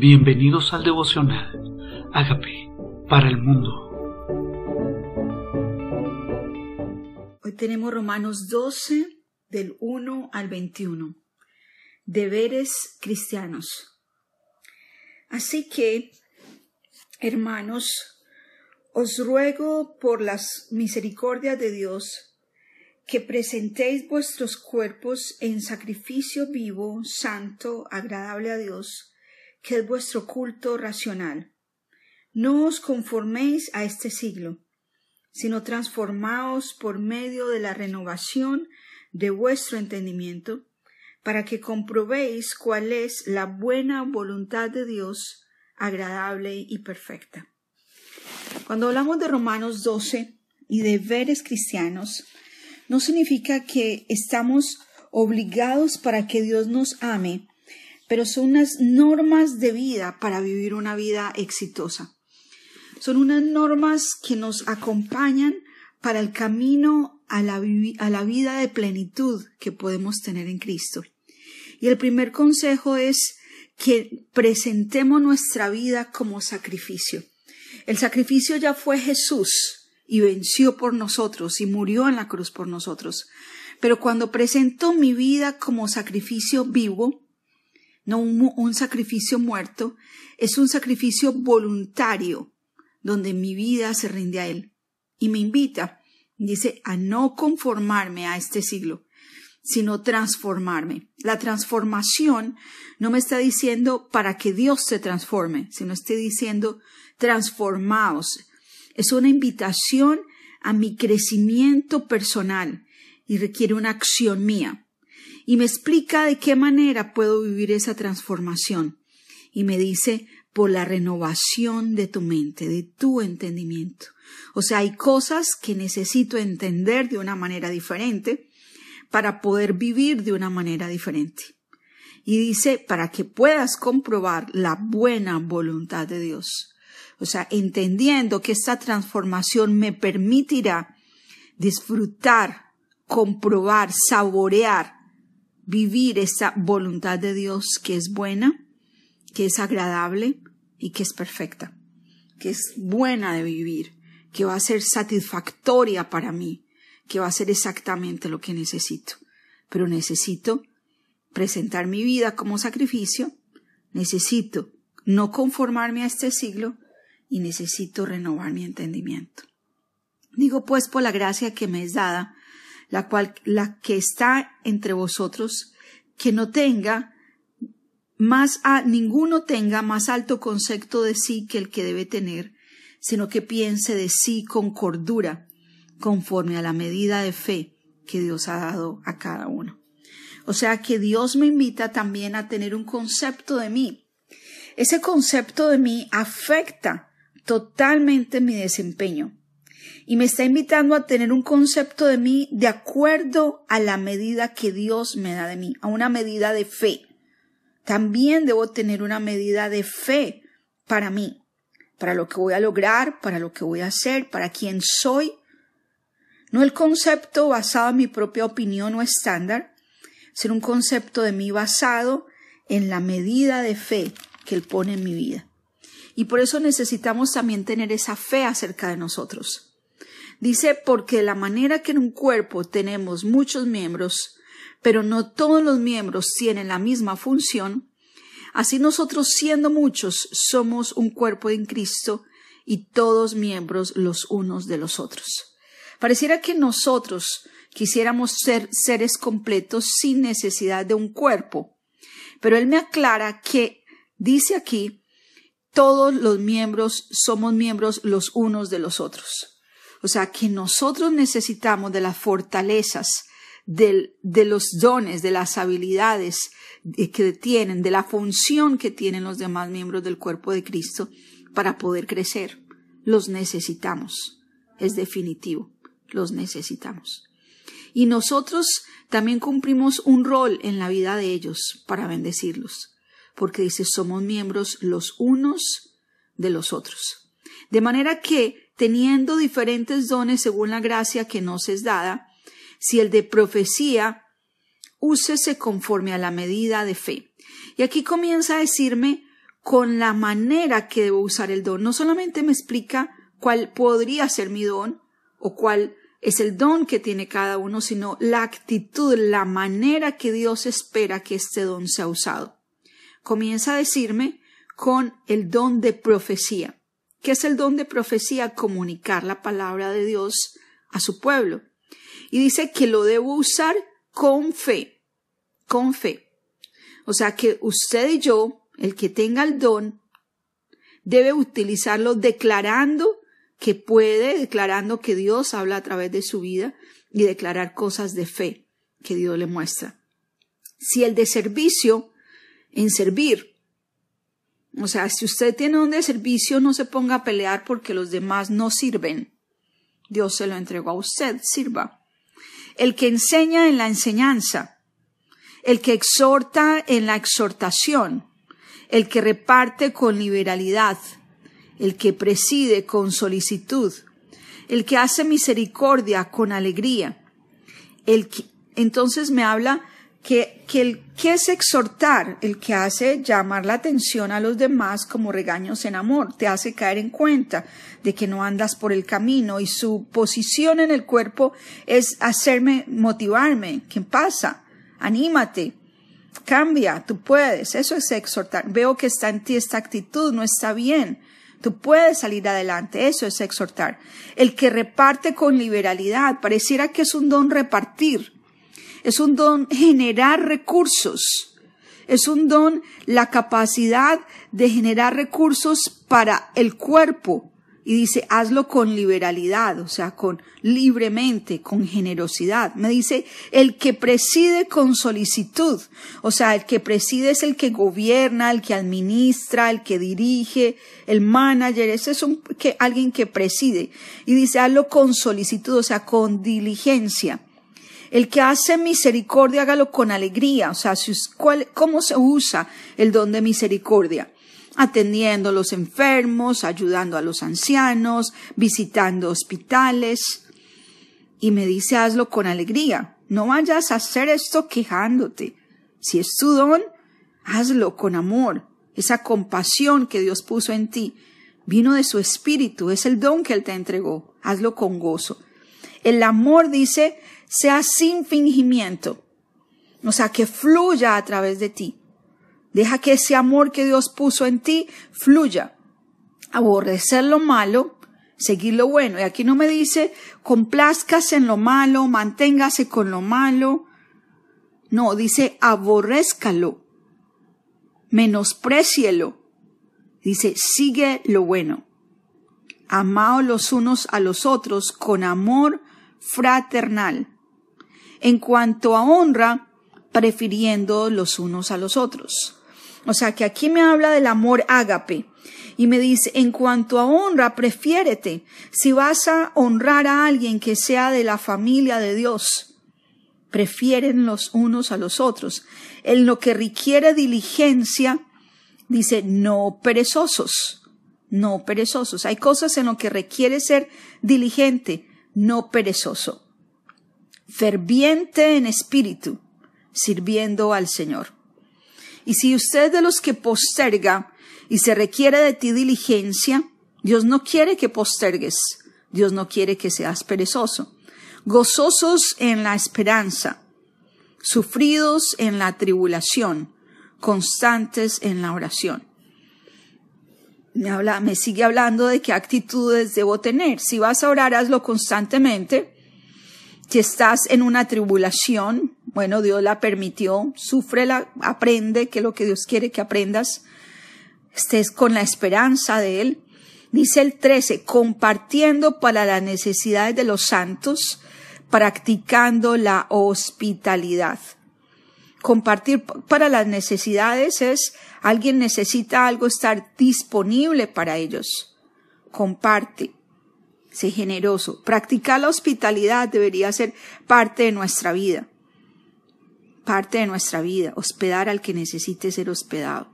Bienvenidos al devocional. Hágame para el mundo. Hoy tenemos Romanos 12 del 1 al 21. Deberes cristianos. Así que, hermanos, os ruego por las misericordias de Dios que presentéis vuestros cuerpos en sacrificio vivo, santo, agradable a Dios, que es vuestro culto racional. No os conforméis a este siglo, sino transformaos por medio de la renovación de vuestro entendimiento, para que comprobéis cuál es la buena voluntad de Dios, agradable y perfecta. Cuando hablamos de Romanos 12 y de deberes cristianos, no significa que estamos obligados para que Dios nos ame pero son unas normas de vida para vivir una vida exitosa. Son unas normas que nos acompañan para el camino a la, vida de plenitud que podemos tener en Cristo. Y el primer consejo es que presentemos nuestra vida como sacrificio. El sacrificio ya fue Jesús y venció por nosotros y murió en la cruz por nosotros. Pero cuando presento mi vida como sacrificio vivo, no un, sacrificio muerto, es un sacrificio voluntario, donde mi vida se rinde a Él. Y me invita, dice, a no conformarme a este siglo, sino transformarme. La transformación no me está diciendo para que Dios se transforme, sino estoy diciendo transformaos. Es una invitación a mi crecimiento personal y requiere una acción mía y me explica de qué manera puedo vivir esa transformación. Y me dice, por la renovación de tu mente, de tu entendimiento. O sea, hay cosas que necesito entender de una manera diferente para poder vivir de una manera diferente. Y dice, para que puedas comprobar la buena voluntad de Dios. O sea, entendiendo que esta transformación me permitirá disfrutar, comprobar, saborear vivir esa voluntad de Dios que es buena, que es agradable y que es perfecta, que es buena de vivir, que va a ser satisfactoria para mí, que va a ser exactamente lo que necesito. Pero necesito presentar mi vida como sacrificio, necesito no conformarme a este siglo y necesito renovar mi entendimiento. Digo pues por la gracia que me es dada, la cual la que está entre vosotros, que no tenga más a ninguno tenga más alto concepto de sí que el que debe tener, sino que piense de sí con cordura, conforme a la medida de fe que Dios ha dado a cada uno. O sea que Dios me invita también a tener un concepto de mí. Ese concepto de mí afecta totalmente mi desempeño y me está invitando a tener un concepto de mí de acuerdo a la medida que Dios me da de mí, a una medida de fe. También debo tener una medida de fe para mí, para lo que voy a lograr, para lo que voy a hacer, para quién soy. No el concepto basado en mi propia opinión o estándar, sino un concepto de mí basado en la medida de fe que Él pone en mi vida. Y por eso necesitamos también tener esa fe acerca de nosotros. Dice, porque de la manera que en un cuerpo tenemos muchos miembros, pero no todos los miembros tienen la misma función, así nosotros siendo muchos somos un cuerpo en Cristo y todos miembros los unos de los otros. Pareciera que nosotros quisiéramos ser seres completos sin necesidad de un cuerpo, pero él me aclara que dice aquí, todos los miembros somos miembros los unos de los otros. O sea, que nosotros necesitamos de las fortalezas, de, de los dones, de las habilidades que tienen, de la función que tienen los demás miembros del cuerpo de Cristo para poder crecer. Los necesitamos. Es definitivo. Los necesitamos. Y nosotros también cumplimos un rol en la vida de ellos para bendecirlos, porque dice, somos miembros los unos de los otros. De manera que teniendo diferentes dones según la gracia que nos es dada, si el de profecía, úsese conforme a la medida de fe. Y aquí comienza a decirme con la manera que debo usar el don. No solamente me explica cuál podría ser mi don o cuál es el don que tiene cada uno, sino la actitud, la manera que Dios espera que este don sea usado. Comienza a decirme con el don de profecía. ¿Qué es el don de profecía? Comunicar la palabra de Dios a su pueblo. Y dice que lo debo usar con fe, con fe. O sea que usted y yo, el que tenga el don, debe utilizarlo declarando que puede, declarando que Dios habla a través de su vida y declarar cosas de fe que Dios le muestra. Si el de servicio, en servir, o sea, si usted tiene un de servicio, no se ponga a pelear porque los demás no sirven. Dios se lo entregó a usted, sirva. El que enseña en la enseñanza, el que exhorta en la exhortación, el que reparte con liberalidad, el que preside con solicitud, el que hace misericordia con alegría. El que, entonces me habla que, que el que es exhortar, el que hace llamar la atención a los demás como regaños en amor, te hace caer en cuenta de que no andas por el camino y su posición en el cuerpo es hacerme motivarme. ¿Qué pasa? Anímate, cambia, tú puedes. Eso es exhortar. Veo que está en ti esta actitud, no está bien. Tú puedes salir adelante, eso es exhortar. El que reparte con liberalidad, pareciera que es un don repartir, es un don generar recursos, es un don la capacidad de generar recursos para el cuerpo, y dice, hazlo con liberalidad, o sea, con libremente, con generosidad. Me dice, el que preside con solicitud, o sea, el que preside es el que gobierna, el que administra, el que dirige, el manager, ese es un, que, alguien que preside. Y dice, hazlo con solicitud, o sea, con diligencia. El que hace misericordia, hágalo con alegría, o sea, ¿cómo se usa el don de misericordia? atendiendo a los enfermos, ayudando a los ancianos, visitando hospitales. Y me dice, hazlo con alegría. No vayas a hacer esto quejándote. Si es tu don, hazlo con amor. Esa compasión que Dios puso en ti vino de su espíritu, es el don que Él te entregó. Hazlo con gozo. El amor dice, sea sin fingimiento. O sea, que fluya a través de ti. Deja que ese amor que Dios puso en ti fluya. Aborrecer lo malo, seguir lo bueno. Y aquí no me dice complazcase en lo malo, manténgase con lo malo. No, dice aborrézcalo, menosprecielo. Dice sigue lo bueno. Amaos los unos a los otros con amor fraternal. En cuanto a honra, prefiriendo los unos a los otros. O sea que aquí me habla del amor ágape. Y me dice, en cuanto a honra, prefiérete. Si vas a honrar a alguien que sea de la familia de Dios, prefieren los unos a los otros. En lo que requiere diligencia, dice, no perezosos, no perezosos. Hay cosas en lo que requiere ser diligente, no perezoso. Ferviente en espíritu, sirviendo al Señor. Y si usted es de los que posterga y se requiere de ti diligencia, Dios no quiere que postergues, Dios no quiere que seas perezoso. Gozosos en la esperanza, sufridos en la tribulación, constantes en la oración. Me, habla, me sigue hablando de qué actitudes debo tener. Si vas a orar, hazlo constantemente. Si estás en una tribulación, bueno, Dios la permitió, súfrela, aprende, que es lo que Dios quiere que aprendas, estés con la esperanza de Él. Dice el 13, compartiendo para las necesidades de los santos, practicando la hospitalidad. Compartir para las necesidades es alguien necesita algo, estar disponible para ellos. Comparte. Sé generoso. Practicar la hospitalidad debería ser parte de nuestra vida parte de nuestra vida, hospedar al que necesite ser hospedado.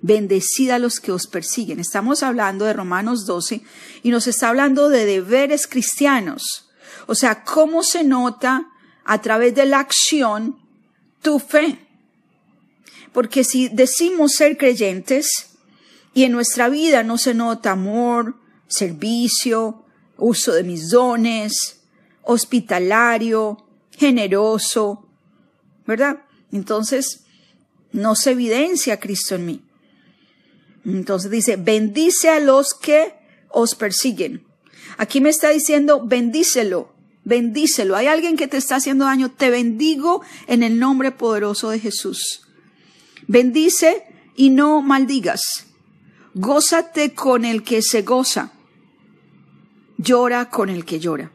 Bendecida a los que os persiguen. Estamos hablando de Romanos 12 y nos está hablando de deberes cristianos. O sea, cómo se nota a través de la acción tu fe. Porque si decimos ser creyentes, y en nuestra vida no se nota amor, servicio, uso de mis dones, hospitalario, generoso, ¿verdad? Entonces, no se evidencia Cristo en mí. Entonces dice, bendice a los que os persiguen. Aquí me está diciendo, bendícelo, bendícelo. Hay alguien que te está haciendo daño, te bendigo en el nombre poderoso de Jesús. Bendice y no maldigas. Gózate con el que se goza. Llora con el que llora.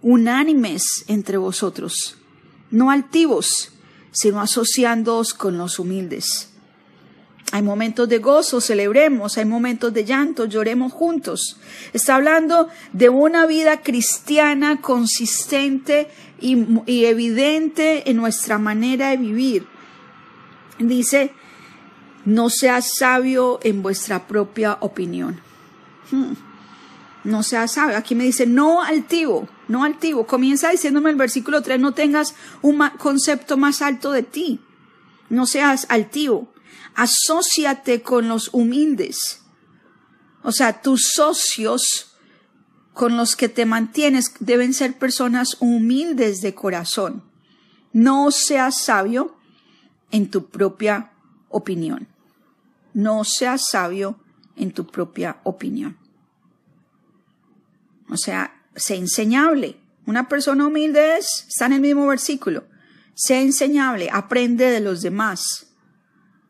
Unánimes entre vosotros, no altivos, sino asociándoos con los humildes. Hay momentos de gozo, celebremos, hay momentos de llanto, lloremos juntos. Está hablando de una vida cristiana consistente y, evidente en nuestra manera de vivir. Dice, no seas sabio en vuestra propia opinión. Hmm. No seas sabio. Aquí me dice, no altivo, no altivo. Comienza diciéndome el versículo 3, no tengas un concepto más alto de ti. No seas altivo asóciate con los humildes. O sea, tus socios con los que te mantienes deben ser personas humildes de corazón. No seas sabio en tu propia opinión. No seas sabio en tu propia opinión. O sea, sé enseñable. Una persona humilde es, está en el mismo versículo. Sé enseñable, aprende de los demás.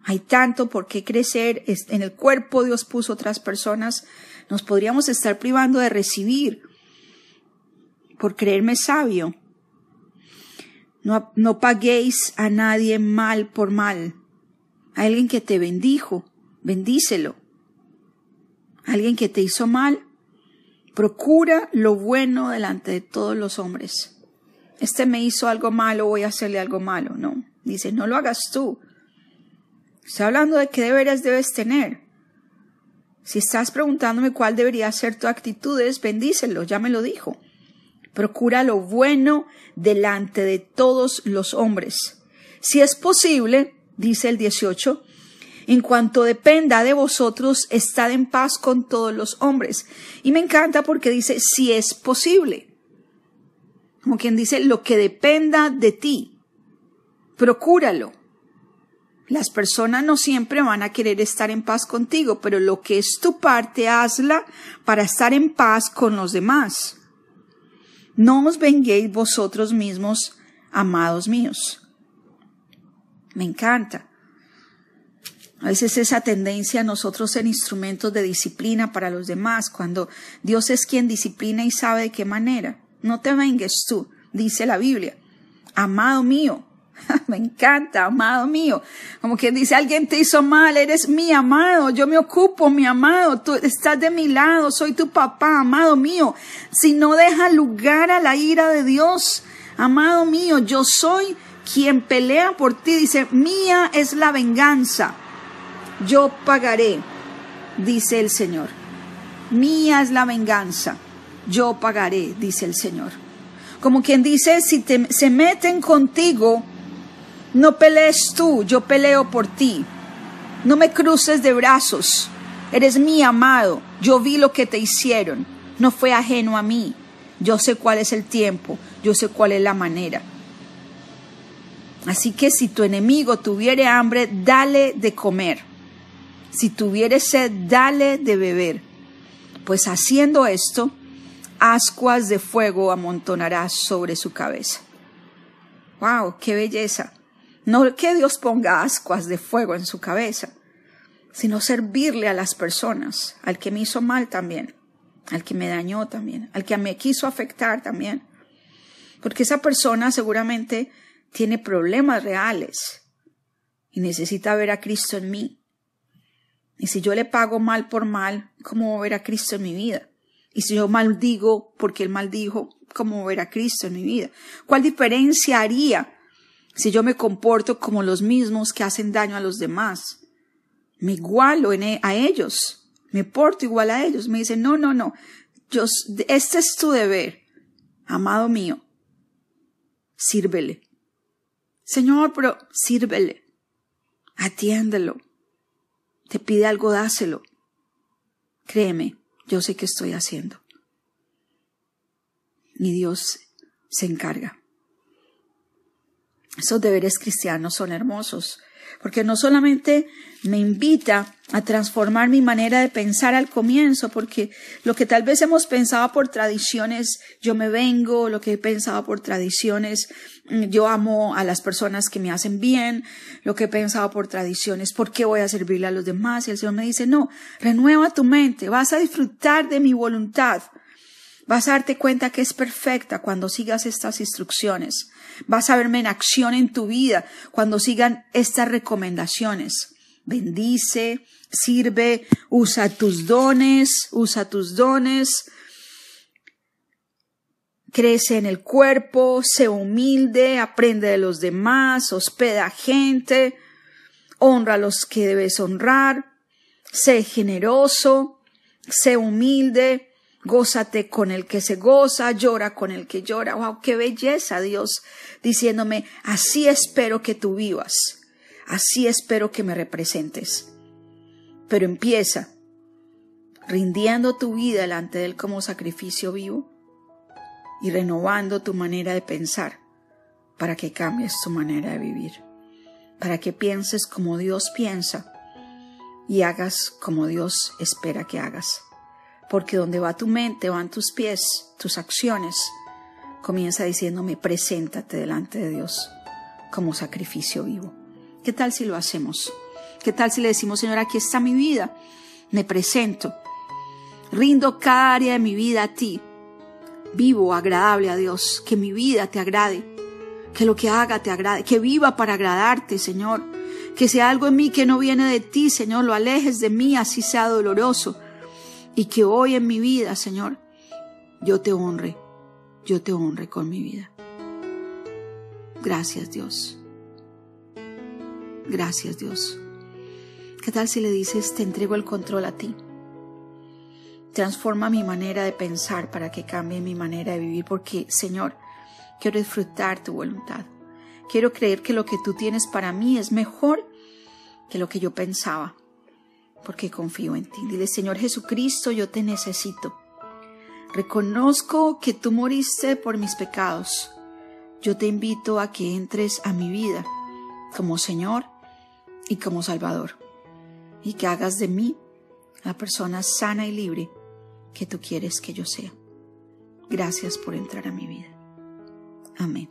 Hay tanto por qué crecer. En el cuerpo Dios puso otras personas. Nos podríamos estar privando de recibir por creerme sabio. No, no paguéis a nadie mal por mal. A alguien que te bendijo, bendícelo. alguien que te hizo mal, procura lo bueno delante de todos los hombres. Este me hizo algo malo, voy a hacerle algo malo. No, dice, no lo hagas tú. Estoy hablando de qué deberes debes tener. Si estás preguntándome cuál debería ser tu actitud, es bendícelo, ya me lo dijo. Procura lo bueno delante de todos los hombres. Si es posible, dice el 18, en cuanto dependa de vosotros, estad en paz con todos los hombres. Y me encanta porque dice, si es posible. Como quien dice, lo que dependa de ti, procúralo. Las personas no siempre van a querer estar en paz contigo, pero lo que es tu parte, hazla para estar en paz con los demás. No os venguéis vosotros mismos, amados míos. Me encanta. A veces esa tendencia a nosotros ser instrumentos de disciplina para los demás, cuando Dios es quien disciplina y sabe de qué manera. No te vengues tú, dice la Biblia. Amado mío, Me encanta, amado mío. Como quien dice, alguien te hizo mal, eres mi amado, yo me ocupo, mi amado, tú estás de mi lado, soy tu papá, amado mío. Si no deja lugar a la ira de Dios, amado mío, yo soy quien pelea por ti. Dice, mía es la venganza, yo pagaré, dice el Señor. Mía es la venganza, yo pagaré, dice el Señor. Como quien dice, si se meten contigo, no pelees tú, yo peleo por ti. No me cruces de brazos. Eres mi amado. Yo vi lo que te hicieron. No fue ajeno a mí. Yo sé cuál es el tiempo. Yo sé cuál es la manera. Así que si tu enemigo tuviere hambre, dale de comer. Si tuviere sed, dale de beber. Pues haciendo esto, ascuas de fuego amontonarás sobre su cabeza. ¡Wow! ¡Qué belleza! No que Dios ponga ascuas de fuego en su cabeza, sino servirle a las personas, al que me hizo mal también, al que me dañó también, al que me quiso afectar también. Porque esa persona seguramente tiene problemas reales y necesita ver a Cristo en mí. Y si yo le pago mal por mal, ¿cómo ver a Cristo en mi vida? Y si yo maldigo porque él maldijo, ¿cómo ver a Cristo en mi vida? ¿Cuál diferencia haría si yo me comporto como los mismos que hacen daño a los demás, me igualo e, a ellos, me porto igual a ellos. Me dicen, no, no, no, yo, este es tu deber, amado mío, sírvele. Señor, pero sírvele, atiéndelo. Pide algo, dáselo. Créeme, yo sé que estoy haciendo. Mi Dios se encarga. Esos deberes cristianos son hermosos porque no solamente me invita a transformar mi manera de pensar al comienzo, porque lo que tal vez hemos pensado por tradiciones, yo me vengo, lo que he pensado por tradiciones, mm, yo amo a las personas que me hacen bien, lo que he pensado por tradiciones, ¿por qué voy a servirle a los demás? Y el Señor me dice, no, renueva tu mente, vas a disfrutar de mi voluntad. Vas a darte cuenta que es perfecta cuando sigas estas instrucciones. Vas a verme en acción en tu vida cuando sigan estas recomendaciones. Bendice, sirve, usa tus dones, usa tus dones. Crece en el cuerpo, sé humilde, aprende de los demás, hospeda gente, honra a los que debes honrar, sé generoso, sé humilde, gózate con el que se goza, llora con el que llora. ¡Wow! ¡Qué belleza Dios! Diciéndome, así espero que tú vivas, así espero que me representes. Pero empieza rindiendo tu vida delante de Él como sacrificio vivo y renovando tu manera de pensar para que cambies tu manera de vivir, para que pienses como Dios piensa y hagas como Dios espera que hagas porque donde va tu mente van tus pies, tus acciones. Comienza diciéndome, preséntate delante de Dios como sacrificio vivo. ¿Qué tal si lo hacemos? ¿Qué tal si le decimos, Señor, aquí está mi vida? Me presento. Rindo cada área de mi vida a ti. Vivo agradable a Dios. Que mi vida te agrade. Que lo que haga te agrade. Que viva para agradarte, Señor. Que sea algo en mí que no viene de ti, Señor, lo alejes de mí, así sea doloroso y que hoy en mi vida, Señor, yo te honre, yo te honre con mi vida. Gracias Dios. Gracias Dios. ¿Qué tal si le dices, te entrego el control a ti? Transforma mi manera de pensar para que cambie mi manera de vivir, porque Señor, quiero disfrutar tu voluntad. Quiero creer que lo que tú tienes para mí es mejor que lo que yo pensaba porque confío en ti. Dile, Señor Jesucristo, yo te necesito. Reconozco que tú moriste por mis pecados. Yo te invito a que entres a mi vida como Señor y como Salvador y que hagas de mí la persona sana y libre que tú quieres que yo sea. Gracias por entrar a mi vida. Amén.